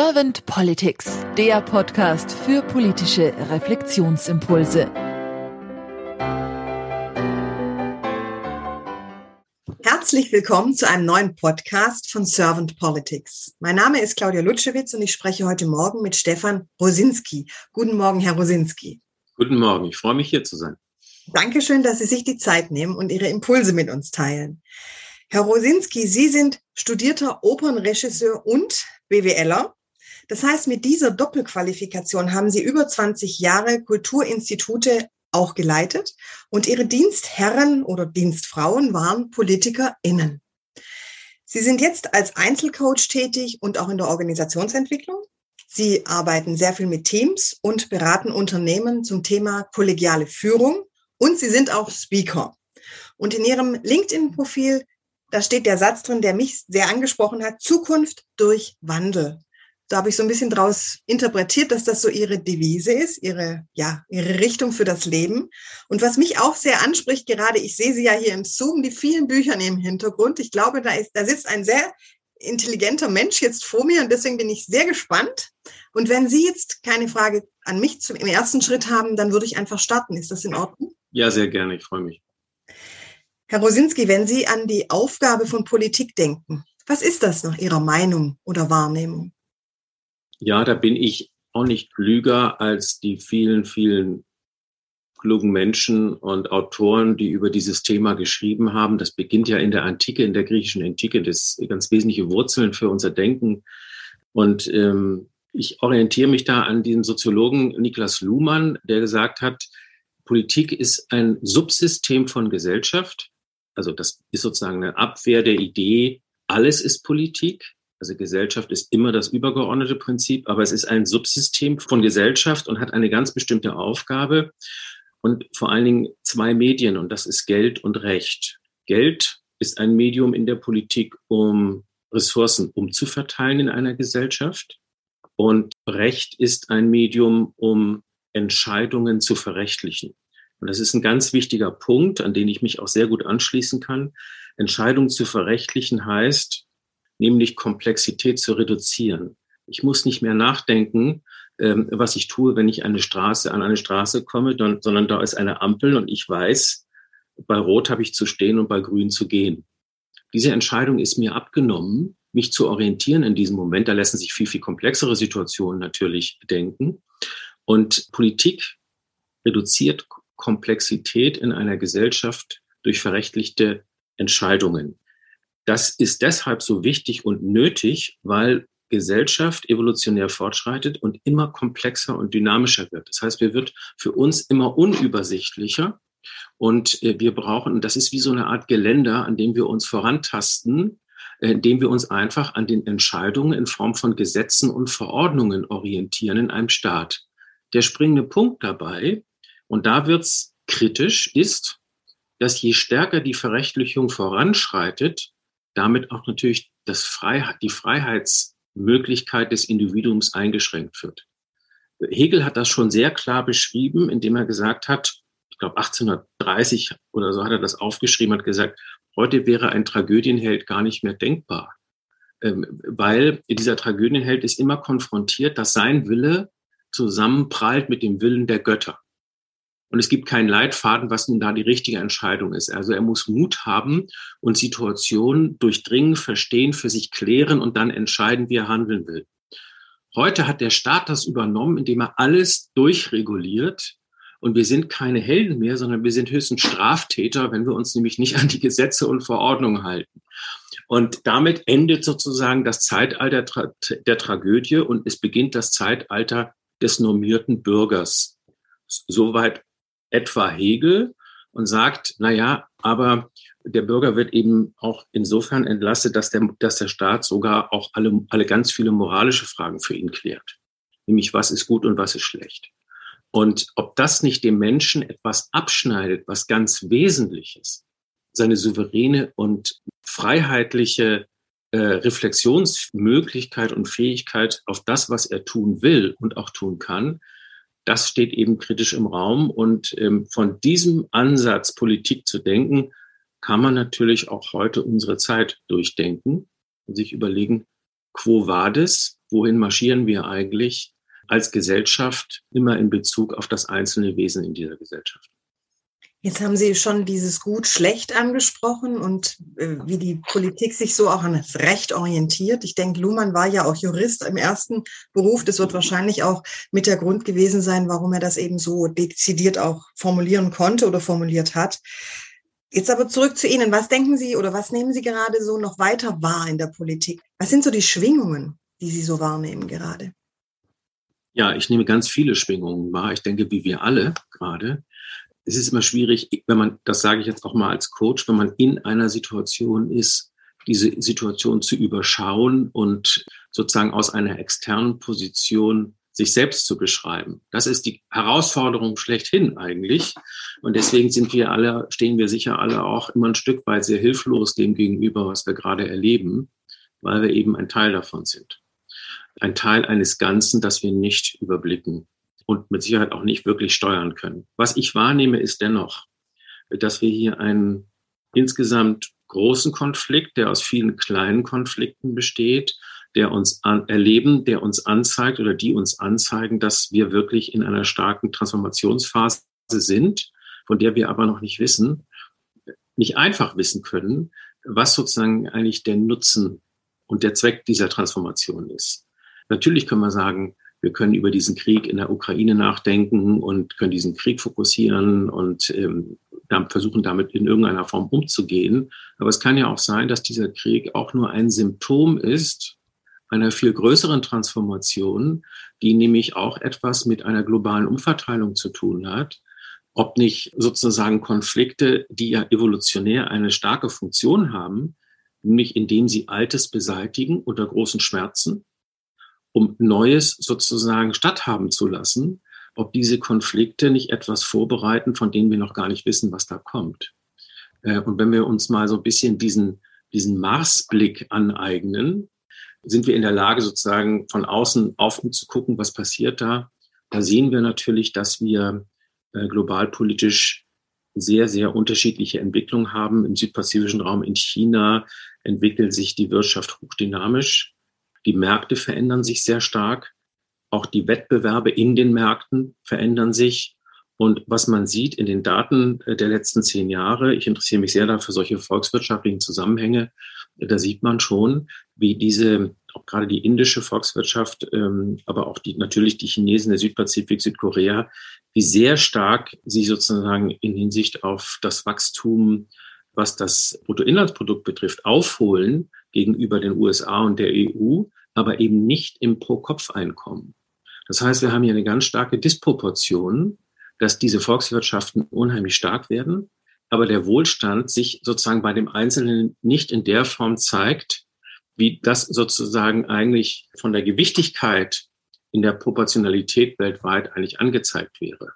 Servant Politics, der Podcast für politische Reflexionsimpulse. Herzlich willkommen zu einem neuen Podcast von Servant Politics. Mein Name ist Claudia Lutschewitz und ich spreche heute Morgen mit Stefan Rosinski. Guten Morgen, Herr Rosinski. Guten Morgen, ich freue mich hier zu sein. Dankeschön, dass Sie sich die Zeit nehmen und Ihre Impulse mit uns teilen. Herr Rosinski, Sie sind studierter Opernregisseur und BWLer. Das heißt, mit dieser Doppelqualifikation haben Sie über 20 Jahre Kulturinstitute auch geleitet und Ihre Dienstherren oder Dienstfrauen waren PolitikerInnen. Sie sind jetzt als Einzelcoach tätig und auch in der Organisationsentwicklung. Sie arbeiten sehr viel mit Teams und beraten Unternehmen zum Thema kollegiale Führung und Sie sind auch Speaker. Und in Ihrem LinkedIn-Profil da steht der Satz drin, der mich sehr angesprochen hat, Zukunft durch Wandel. Da habe ich so ein bisschen draus interpretiert, dass das so ihre Devise ist, ihre, ja, ihre Richtung für das Leben. Und was mich auch sehr anspricht, gerade ich sehe sie ja hier im Zoom, die vielen Bücher im Hintergrund. Ich glaube, da ist, da sitzt ein sehr intelligenter Mensch jetzt vor mir und deswegen bin ich sehr gespannt. Und wenn Sie jetzt keine Frage an mich zum, im ersten Schritt haben, dann würde ich einfach starten. Ist das in Ordnung? Ja, sehr gerne. Ich freue mich. Herr Rosinski, wenn Sie an die Aufgabe von Politik denken, was ist das nach Ihrer Meinung oder Wahrnehmung? Ja, da bin ich auch nicht klüger als die vielen, vielen klugen Menschen und Autoren, die über dieses Thema geschrieben haben. Das beginnt ja in der Antike, in der griechischen Antike, das ganz wesentliche Wurzeln für unser Denken. Und ähm, ich orientiere mich da an den Soziologen Niklas Luhmann, der gesagt hat, Politik ist ein Subsystem von Gesellschaft also das ist sozusagen eine Abwehr der Idee, alles ist Politik. Also Gesellschaft ist immer das übergeordnete Prinzip, aber es ist ein Subsystem von Gesellschaft und hat eine ganz bestimmte Aufgabe und vor allen Dingen zwei Medien und das ist Geld und Recht. Geld ist ein Medium in der Politik, um Ressourcen umzuverteilen in einer Gesellschaft und Recht ist ein Medium, um Entscheidungen zu verrechtlichen. Und das ist ein ganz wichtiger Punkt, an den ich mich auch sehr gut anschließen kann. Entscheidungen zu verrechtlichen heißt, nämlich Komplexität zu reduzieren. Ich muss nicht mehr nachdenken, ähm, was ich tue, wenn ich eine Straße an eine Straße komme, sondern da ist eine Ampel und ich weiß, bei Rot habe ich zu stehen und bei Grün zu gehen. Diese Entscheidung ist mir abgenommen, mich zu orientieren in diesem Moment. Da lassen sich viel, viel komplexere Situationen natürlich denken. Und Politik reduziert Komplexität in einer Gesellschaft durch verrechtlichte Entscheidungen. Das ist deshalb so wichtig und nötig, weil Gesellschaft evolutionär fortschreitet und immer komplexer und dynamischer wird. Das heißt, wir wird für uns immer unübersichtlicher und äh, wir brauchen, das ist wie so eine Art Geländer, an dem wir uns vorantasten, äh, indem wir uns einfach an den Entscheidungen in Form von Gesetzen und Verordnungen orientieren in einem Staat. Der springende Punkt dabei und da wird's kritisch, ist, dass je stärker die Verrechtlichung voranschreitet, damit auch natürlich das Freiheit, die Freiheitsmöglichkeit des Individuums eingeschränkt wird. Hegel hat das schon sehr klar beschrieben, indem er gesagt hat, ich glaube 1830 oder so hat er das aufgeschrieben, hat gesagt, heute wäre ein Tragödienheld gar nicht mehr denkbar. Ähm, weil dieser Tragödienheld ist immer konfrontiert, dass sein Wille zusammenprallt mit dem Willen der Götter. Und es gibt keinen Leitfaden, was nun da die richtige Entscheidung ist. Also er muss Mut haben und Situationen durchdringen, verstehen, für sich klären und dann entscheiden, wie er handeln will. Heute hat der Staat das übernommen, indem er alles durchreguliert. Und wir sind keine Helden mehr, sondern wir sind höchstens Straftäter, wenn wir uns nämlich nicht an die Gesetze und Verordnungen halten. Und damit endet sozusagen das Zeitalter der Tragödie und es beginnt das Zeitalter des normierten Bürgers. Soweit etwa Hegel und sagt, na ja, aber der Bürger wird eben auch insofern entlastet, dass der, dass der Staat sogar auch alle, alle ganz viele moralische Fragen für ihn klärt. Nämlich, was ist gut und was ist schlecht. Und ob das nicht dem Menschen etwas abschneidet, was ganz Wesentliches, seine souveräne und freiheitliche äh, Reflexionsmöglichkeit und Fähigkeit auf das, was er tun will und auch tun kann, das steht eben kritisch im Raum. Und ähm, von diesem Ansatz, Politik zu denken, kann man natürlich auch heute unsere Zeit durchdenken und sich überlegen, quo vadis? wohin marschieren wir eigentlich als Gesellschaft immer in Bezug auf das einzelne Wesen in dieser Gesellschaft. Jetzt haben Sie schon dieses Gut-Schlecht angesprochen und äh, wie die Politik sich so auch an das Recht orientiert. Ich denke, Luhmann war ja auch Jurist im ersten Beruf. Das wird wahrscheinlich auch mit der Grund gewesen sein, warum er das eben so dezidiert auch formulieren konnte oder formuliert hat. Jetzt aber zurück zu Ihnen. Was denken Sie oder was nehmen Sie gerade so noch weiter wahr in der Politik? Was sind so die Schwingungen, die Sie so wahrnehmen gerade? Ja, ich nehme ganz viele Schwingungen wahr. Ich denke, wie wir alle gerade es ist immer schwierig, wenn man, das sage ich jetzt auch mal als Coach, wenn man in einer Situation ist, diese Situation zu überschauen und sozusagen aus einer externen Position sich selbst zu beschreiben. Das ist die Herausforderung schlechthin eigentlich. Und deswegen sind wir alle, stehen wir sicher alle auch immer ein Stück weit sehr hilflos dem gegenüber, was wir gerade erleben, weil wir eben ein Teil davon sind. Ein Teil eines Ganzen, das wir nicht überblicken und mit Sicherheit auch nicht wirklich steuern können. Was ich wahrnehme, ist dennoch, dass wir hier einen insgesamt großen Konflikt, der aus vielen kleinen Konflikten besteht, der uns an, erleben, der uns anzeigt oder die uns anzeigen, dass wir wirklich in einer starken Transformationsphase sind, von der wir aber noch nicht wissen, nicht einfach wissen können, was sozusagen eigentlich der Nutzen und der Zweck dieser Transformation ist. Natürlich können wir sagen, wir können über diesen Krieg in der Ukraine nachdenken und können diesen Krieg fokussieren und ähm, versuchen damit in irgendeiner Form umzugehen. Aber es kann ja auch sein, dass dieser Krieg auch nur ein Symptom ist einer viel größeren Transformation, die nämlich auch etwas mit einer globalen Umverteilung zu tun hat. Ob nicht sozusagen Konflikte, die ja evolutionär eine starke Funktion haben, nämlich indem sie Altes beseitigen unter großen Schmerzen um Neues sozusagen statthaben zu lassen, ob diese Konflikte nicht etwas vorbereiten, von denen wir noch gar nicht wissen, was da kommt. Äh, und wenn wir uns mal so ein bisschen diesen, diesen Marsblick aneignen, sind wir in der Lage, sozusagen von außen auf zu gucken, was passiert da. Da sehen wir natürlich, dass wir äh, globalpolitisch sehr, sehr unterschiedliche Entwicklungen haben. Im südpazifischen Raum in China entwickelt sich die Wirtschaft hochdynamisch. Die Märkte verändern sich sehr stark. Auch die Wettbewerbe in den Märkten verändern sich. Und was man sieht in den Daten äh, der letzten zehn Jahre, ich interessiere mich sehr dafür solche volkswirtschaftlichen Zusammenhänge, da sieht man schon, wie diese, auch gerade die indische Volkswirtschaft, ähm, aber auch die, natürlich die Chinesen, der Südpazifik, Südkorea, wie sehr stark sie sozusagen in Hinsicht auf das Wachstum, was das Bruttoinlandsprodukt betrifft, aufholen gegenüber den USA und der EU, aber eben nicht im Pro-Kopf-Einkommen. Das heißt, wir haben hier eine ganz starke Disproportion, dass diese Volkswirtschaften unheimlich stark werden, aber der Wohlstand sich sozusagen bei dem Einzelnen nicht in der Form zeigt, wie das sozusagen eigentlich von der Gewichtigkeit in der Proportionalität weltweit eigentlich angezeigt wäre.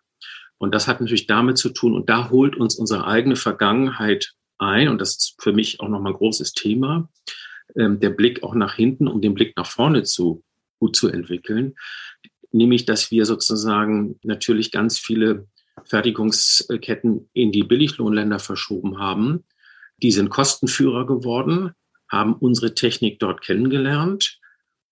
Und das hat natürlich damit zu tun, und da holt uns unsere eigene Vergangenheit ein, und das ist für mich auch nochmal ein großes Thema, ähm, der Blick auch nach hinten, um den Blick nach vorne zu gut zu entwickeln. Nämlich, dass wir sozusagen natürlich ganz viele Fertigungsketten in die Billiglohnländer verschoben haben. Die sind Kostenführer geworden, haben unsere Technik dort kennengelernt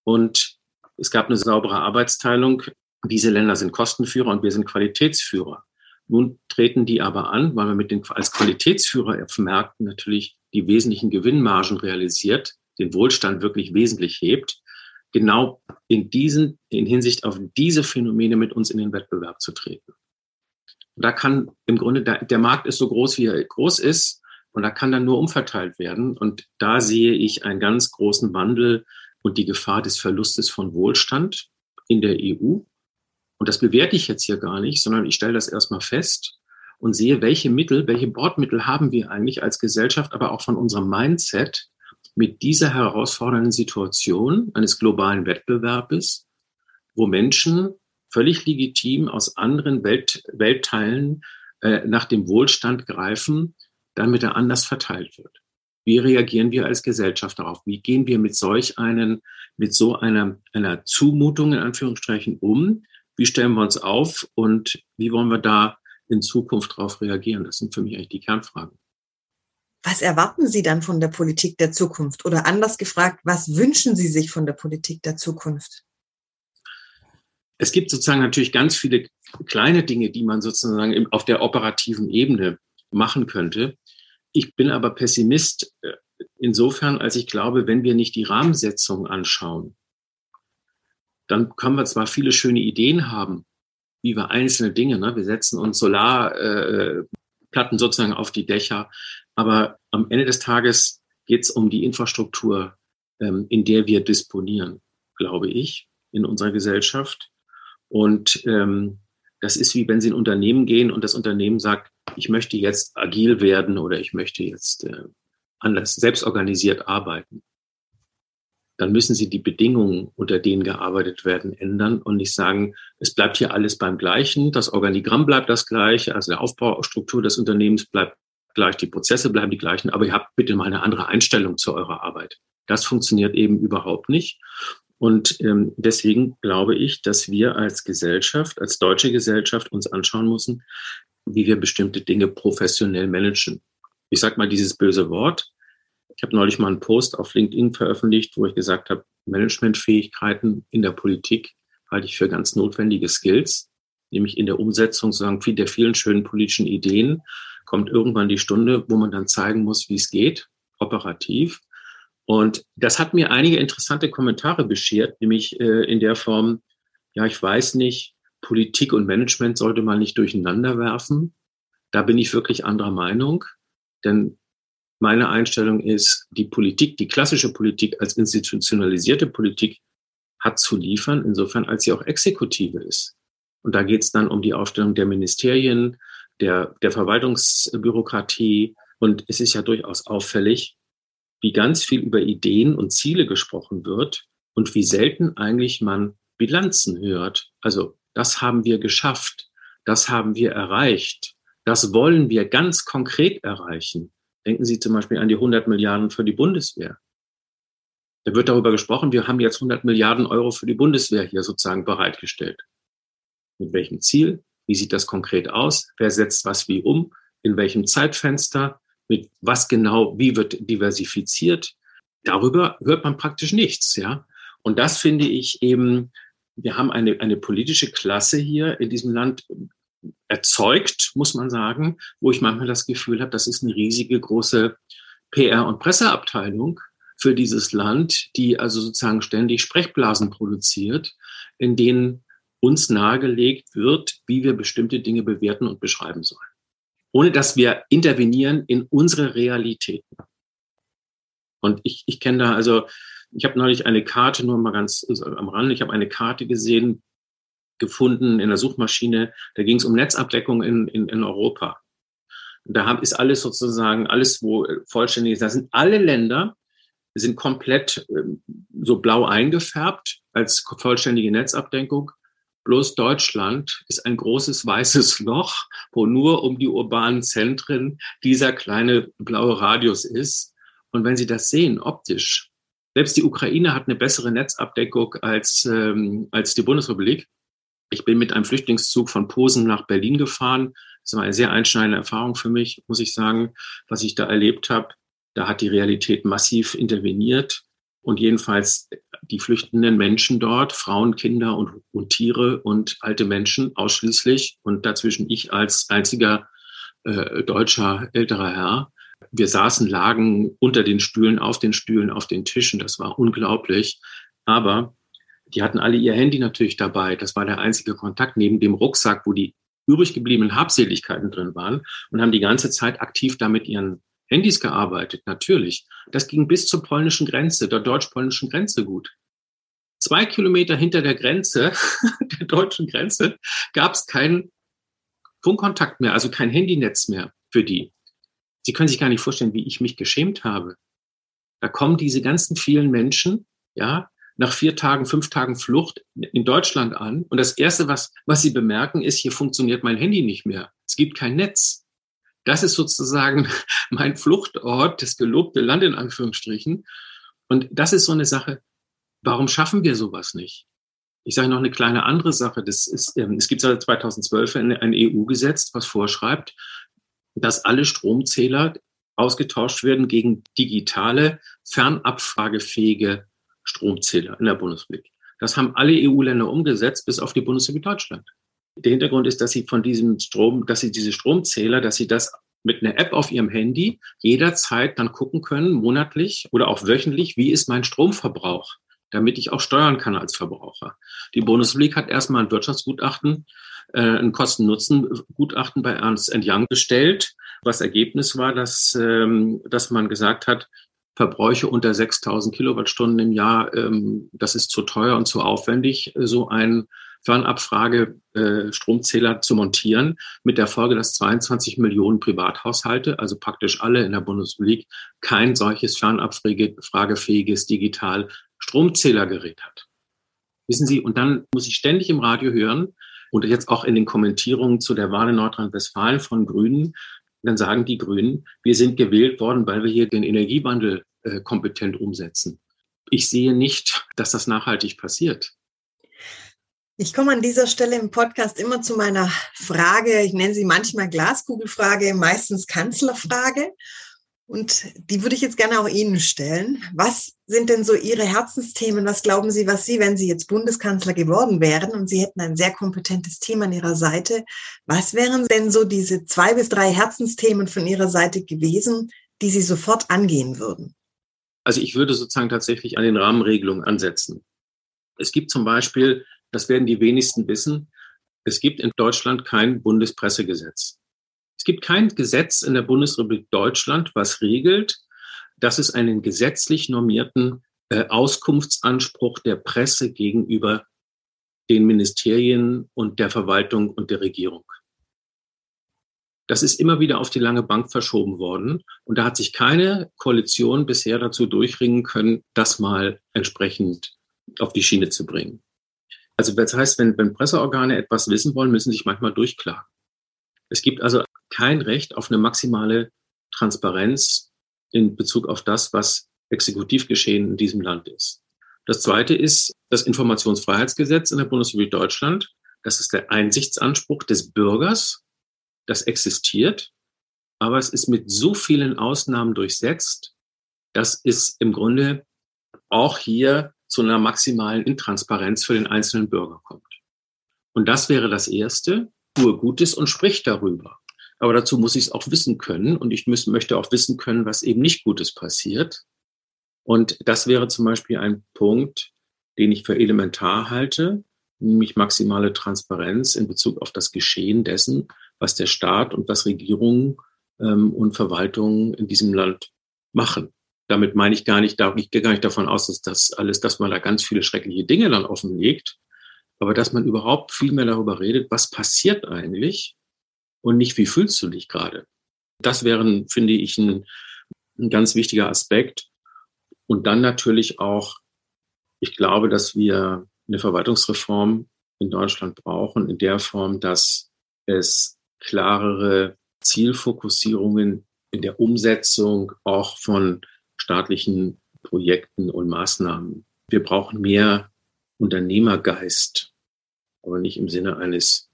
und es gab eine saubere Arbeitsteilung. Diese Länder sind Kostenführer und wir sind Qualitätsführer. Nun treten die aber an, weil man mit den als Qualitätsführer auf Märkten natürlich die wesentlichen Gewinnmargen realisiert, den Wohlstand wirklich wesentlich hebt, genau in diesen, in Hinsicht auf diese Phänomene mit uns in den Wettbewerb zu treten. Da kann im Grunde, der, der Markt ist so groß, wie er groß ist, und da kann dann nur umverteilt werden. Und da sehe ich einen ganz großen Wandel und die Gefahr des Verlustes von Wohlstand in der EU. Und das bewerte ich jetzt hier gar nicht, sondern ich stelle das erstmal fest und sehe, welche Mittel, welche Bordmittel haben wir eigentlich als Gesellschaft, aber auch von unserem Mindset, mit dieser herausfordernden Situation eines globalen Wettbewerbes, wo Menschen völlig legitim aus anderen Welt, Weltteilen äh, nach dem Wohlstand greifen, damit er anders verteilt wird. Wie reagieren wir als Gesellschaft darauf? Wie gehen wir mit solch einen, mit so einer, einer Zumutung in Anführungsstrichen um? Wie stellen wir uns auf und wie wollen wir da in Zukunft darauf reagieren? Das sind für mich eigentlich die Kernfragen. Was erwarten Sie dann von der Politik der Zukunft? Oder anders gefragt, was wünschen Sie sich von der Politik der Zukunft? Es gibt sozusagen natürlich ganz viele kleine Dinge, die man sozusagen auf der operativen Ebene machen könnte. Ich bin aber Pessimist äh, insofern, als ich glaube, wenn wir nicht die Rahmensetzung anschauen, dann können wir zwar viele schöne Ideen haben, wie wir einzelne Dinge, ne, wir setzen uns Solarplatten äh, sozusagen auf die Dächer, aber am Ende des Tages geht es um die Infrastruktur, ähm, in der wir disponieren, glaube ich, in unserer Gesellschaft. Und ähm, das ist wie wenn Sie in ein Unternehmen gehen und das Unternehmen sagt, ich möchte jetzt agil werden oder ich möchte jetzt äh, anders selbstorganisiert arbeiten. Dann müssen Sie die Bedingungen, unter denen gearbeitet werden, ändern und nicht sagen, es bleibt hier alles beim Gleichen, das Organigramm bleibt das gleiche, also der Aufbaustruktur des Unternehmens bleibt gleich, die Prozesse bleiben die gleichen, aber ihr habt bitte mal eine andere Einstellung zu eurer Arbeit. Das funktioniert eben überhaupt nicht. Und ähm, deswegen glaube ich, dass wir als Gesellschaft, als deutsche Gesellschaft uns anschauen müssen, wie wir bestimmte Dinge professionell managen. Ich sage mal dieses böse Wort. Ich habe neulich mal einen Post auf LinkedIn veröffentlicht, wo ich gesagt habe, Managementfähigkeiten in der Politik halte ich für ganz notwendige Skills, nämlich in der Umsetzung sozusagen der vielen schönen politischen Ideen kommt irgendwann die Stunde, wo man dann zeigen muss, wie es geht, operativ. Und das hat mir einige interessante Kommentare beschert, nämlich äh, in der Form, ja, ich weiß nicht, Politik und Management sollte man nicht durcheinander werfen. Da bin ich wirklich anderer Meinung, denn meine Einstellung ist, die Politik, die klassische Politik als institutionalisierte Politik hat zu liefern, insofern als sie auch Exekutive ist. Und da geht es dann um die Aufstellung der Ministerien, der, der Verwaltungsbürokratie. Und es ist ja durchaus auffällig, wie ganz viel über Ideen und Ziele gesprochen wird und wie selten eigentlich man Bilanzen hört. Also das haben wir geschafft, das haben wir erreicht, das wollen wir ganz konkret erreichen. Denken Sie zum Beispiel an die 100 Milliarden für die Bundeswehr. Da wird darüber gesprochen, wir haben jetzt 100 Milliarden Euro für die Bundeswehr hier sozusagen bereitgestellt. Mit welchem Ziel? Wie sieht das konkret aus? Wer setzt was wie um? In welchem Zeitfenster? Mit was genau? Wie wird diversifiziert? Darüber hört man praktisch nichts, ja. Und das finde ich eben, wir haben eine, eine politische Klasse hier in diesem Land erzeugt, muss man sagen, wo ich manchmal das Gefühl habe, das ist eine riesige große PR- und Presseabteilung für dieses Land, die also sozusagen ständig Sprechblasen produziert, in denen uns nahegelegt wird, wie wir bestimmte Dinge bewerten und beschreiben sollen. Ohne dass wir intervenieren in unsere Realitäten. Und ich, ich kenne da, also ich habe neulich eine Karte, nur mal ganz also am Rand, ich habe eine Karte gesehen, gefunden in der Suchmaschine, da ging es um Netzabdeckung in, in, in Europa. Und da ist alles sozusagen, alles, wo vollständig ist, da sind alle Länder, sind komplett ähm, so blau eingefärbt als vollständige Netzabdeckung. Bloß Deutschland ist ein großes weißes Loch, wo nur um die urbanen Zentren dieser kleine blaue Radius ist. Und wenn Sie das sehen, optisch, selbst die Ukraine hat eine bessere Netzabdeckung als, ähm, als die Bundesrepublik. Ich bin mit einem Flüchtlingszug von Posen nach Berlin gefahren. Das war eine sehr einschneidende Erfahrung für mich, muss ich sagen, was ich da erlebt habe. Da hat die Realität massiv interveniert. Und jedenfalls die flüchtenden Menschen dort, Frauen, Kinder und, und Tiere und alte Menschen ausschließlich und dazwischen ich als einziger äh, deutscher älterer Herr. Wir saßen, lagen unter den Stühlen, auf den Stühlen, auf den Tischen. Das war unglaublich. Aber die hatten alle ihr Handy natürlich dabei. Das war der einzige Kontakt neben dem Rucksack, wo die übrig gebliebenen Habseligkeiten drin waren und haben die ganze Zeit aktiv damit ihren Handys gearbeitet, natürlich. Das ging bis zur polnischen Grenze, der deutsch-polnischen Grenze gut. Zwei Kilometer hinter der Grenze, der deutschen Grenze, gab es keinen Funkkontakt mehr, also kein Handynetz mehr für die. Sie können sich gar nicht vorstellen, wie ich mich geschämt habe. Da kommen diese ganzen vielen Menschen, ja, nach vier Tagen, fünf Tagen Flucht in Deutschland an. Und das Erste, was, was sie bemerken, ist, hier funktioniert mein Handy nicht mehr. Es gibt kein Netz. Das ist sozusagen mein Fluchtort, das gelobte Land in Anführungsstrichen. Und das ist so eine Sache, warum schaffen wir sowas nicht? Ich sage noch eine kleine andere Sache. Das ist, ähm, es gibt seit 2012 ein, ein EU-Gesetz, was vorschreibt, dass alle Stromzähler ausgetauscht werden gegen digitale, fernabfragefähige Stromzähler in der Bundesrepublik. Das haben alle EU-Länder umgesetzt, bis auf die Bundesrepublik Deutschland. Der Hintergrund ist, dass sie von diesem Strom, dass sie diese Stromzähler, dass sie das mit einer App auf ihrem Handy jederzeit dann gucken können, monatlich oder auch wöchentlich, wie ist mein Stromverbrauch, damit ich auch steuern kann als Verbraucher. Die Bundesrepublik hat erstmal ein Wirtschaftsgutachten, äh, ein Kosten-Nutzen-Gutachten bei Ernst Young gestellt. Was Ergebnis war, dass, ähm, dass man gesagt hat, Verbräuche unter 6000 Kilowattstunden im Jahr, ähm, das ist zu teuer und zu aufwendig, so ein Fernabfrage äh, Stromzähler zu montieren, mit der Folge, dass 22 Millionen Privathaushalte, also praktisch alle in der Bundesrepublik, kein solches fernabfragefähiges digital Stromzählergerät hat. Wissen Sie, und dann muss ich ständig im Radio hören und jetzt auch in den Kommentierungen zu der Wahl in Nordrhein-Westfalen von Grünen, dann sagen die Grünen, wir sind gewählt worden, weil wir hier den Energiewandel äh, kompetent umsetzen. Ich sehe nicht, dass das nachhaltig passiert. Ich komme an dieser Stelle im Podcast immer zu meiner Frage, ich nenne sie manchmal Glaskugelfrage, meistens Kanzlerfrage. Und die würde ich jetzt gerne auch Ihnen stellen. Was sind denn so Ihre Herzensthemen? Was glauben Sie, was Sie, wenn Sie jetzt Bundeskanzler geworden wären und Sie hätten ein sehr kompetentes Team an Ihrer Seite, was wären denn so diese zwei bis drei Herzensthemen von Ihrer Seite gewesen, die Sie sofort angehen würden? Also ich würde sozusagen tatsächlich an den Rahmenregelungen ansetzen. Es gibt zum Beispiel das werden die wenigsten wissen, es gibt in Deutschland kein Bundespressegesetz. Es gibt kein Gesetz in der Bundesrepublik Deutschland, was regelt, dass es einen gesetzlich normierten äh, Auskunftsanspruch der Presse gegenüber den Ministerien und der Verwaltung und der Regierung. Das ist immer wieder auf die lange Bank verschoben worden. Und da hat sich keine Koalition bisher dazu durchringen können, das mal entsprechend auf die Schiene zu bringen. Also das heißt, wenn, wenn Presseorgane etwas wissen wollen, müssen sie sich manchmal durchklagen. Es gibt also kein Recht auf eine maximale Transparenz in Bezug auf das, was Exekutivgeschehen in diesem Land ist. Das zweite ist das Informationsfreiheitsgesetz in der Bundesrepublik Deutschland. Das ist der Einsichtsanspruch des Bürgers. Das existiert, aber es ist mit so vielen Ausnahmen durchsetzt, dass es im Grunde auch hier zu einer maximalen Intransparenz für den einzelnen Bürger kommt. Und das wäre das Erste, tue Gutes und sprich darüber. Aber dazu muss ich es auch wissen können und ich muss, möchte auch wissen können, was eben nicht Gutes passiert. Und das wäre zum Beispiel ein Punkt, den ich für elementar halte, nämlich maximale Transparenz in Bezug auf das Geschehen dessen, was der Staat und was Regierungen ähm, und Verwaltungen in diesem Land machen. Damit meine ich gar nicht, ich gehe gar nicht davon aus, dass das alles, dass man da ganz viele schreckliche Dinge dann offenlegt, aber dass man überhaupt viel mehr darüber redet, was passiert eigentlich und nicht, wie fühlst du dich gerade. Das wäre, finde ich, ein, ein ganz wichtiger Aspekt. Und dann natürlich auch, ich glaube, dass wir eine Verwaltungsreform in Deutschland brauchen, in der Form, dass es klarere Zielfokussierungen in der Umsetzung auch von staatlichen Projekten und Maßnahmen. Wir brauchen mehr Unternehmergeist, aber nicht im Sinne eines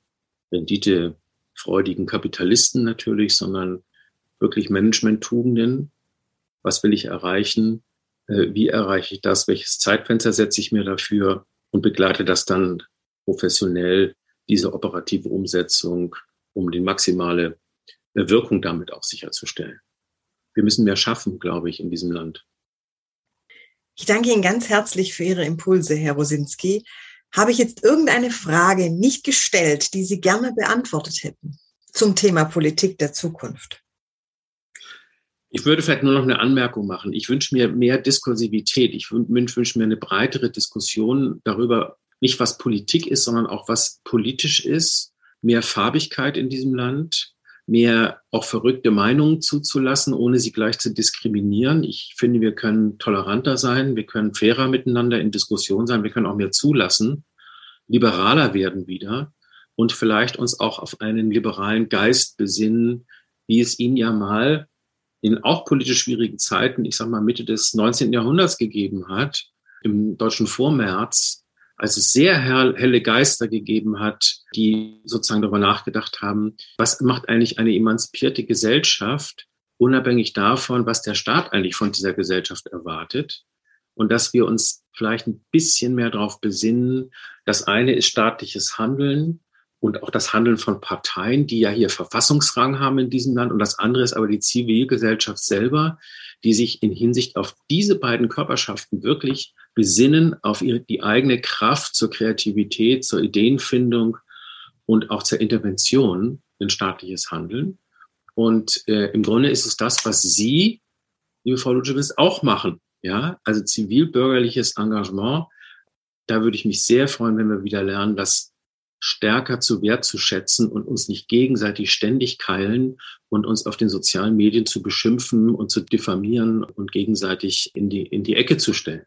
renditefreudigen Kapitalisten natürlich, sondern wirklich Management-Tugenden. Was will ich erreichen? Äh, wie erreiche ich das? Welches Zeitfenster setze ich mir dafür? Und begleite das dann professionell, diese operative Umsetzung, um die maximale äh, Wirkung damit auch sicherzustellen wir müssen mehr schaffen, glaube ich, in diesem Land. Ich danke Ihnen ganz herzlich für Ihre Impulse, Herr Rosinski. Habe ich jetzt irgendeine Frage nicht gestellt, die Sie gerne beantwortet hätten zum Thema Politik der Zukunft? Ich würde vielleicht nur noch eine Anmerkung machen. Ich wünsche mir mehr Diskursivität. Ich wünsche wünsch mir eine breitere Diskussion darüber, nicht was Politik ist, sondern auch was politisch ist. Mehr Farbigkeit in diesem Land, mehr auch verrückte Meinungen zuzulassen, ohne sie gleich zu diskriminieren. Ich finde, wir können toleranter sein, wir können fairer miteinander in Diskussion sein, wir können auch mehr zulassen, liberaler werden wieder und vielleicht uns auch auf einen liberalen Geist besinnen, wie es ihn ja mal in auch politisch schwierigen Zeiten, ich sag mal Mitte des 19. Jahrhunderts gegeben hat, im deutschen Vormärz, als es sehr helle Geister gegeben hat, die sozusagen darüber nachgedacht haben, was macht eigentlich eine emanzipierte Gesellschaft, unabhängig davon, was der Staat eigentlich von dieser Gesellschaft erwartet. Und dass wir uns vielleicht ein bisschen mehr darauf besinnen. Das eine ist staatliches Handeln und auch das Handeln von Parteien, die ja hier Verfassungsrang haben in diesem Land. Und das andere ist aber die Zivilgesellschaft selber, die sich in Hinsicht auf diese beiden Körperschaften wirklich besinnen, auf ihre, die eigene Kraft zur Kreativität, zur Ideenfindung und auch zur Intervention in staatliches Handeln. Und äh, im Grunde ist es das, was Sie, liebe Frau Lutschewitz, auch machen. Ja, also zivilbürgerliches Engagement. Da würde ich mich sehr freuen, wenn wir wieder lernen, das stärker zu wertzuschätzen und uns nicht gegenseitig ständig keilen und uns auf den sozialen Medien zu beschimpfen und zu diffamieren und gegenseitig in die, in die Ecke zu stellen.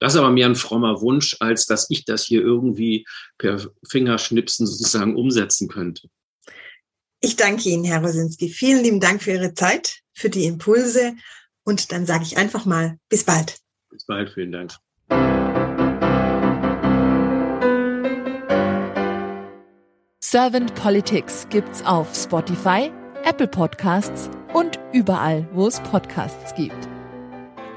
Das ist aber mehr ein frommer Wunsch, als dass ich das hier irgendwie per Fingerschnipsen sozusagen umsetzen könnte. Ich danke Ihnen, Herr Rosinski. Vielen lieben Dank für Ihre Zeit, für die Impulse. Und dann sage ich einfach mal, bis bald. Bis bald, vielen Dank. Servant Politics gibt's auf Spotify, Apple Podcasts und überall, wo es Podcasts gibt.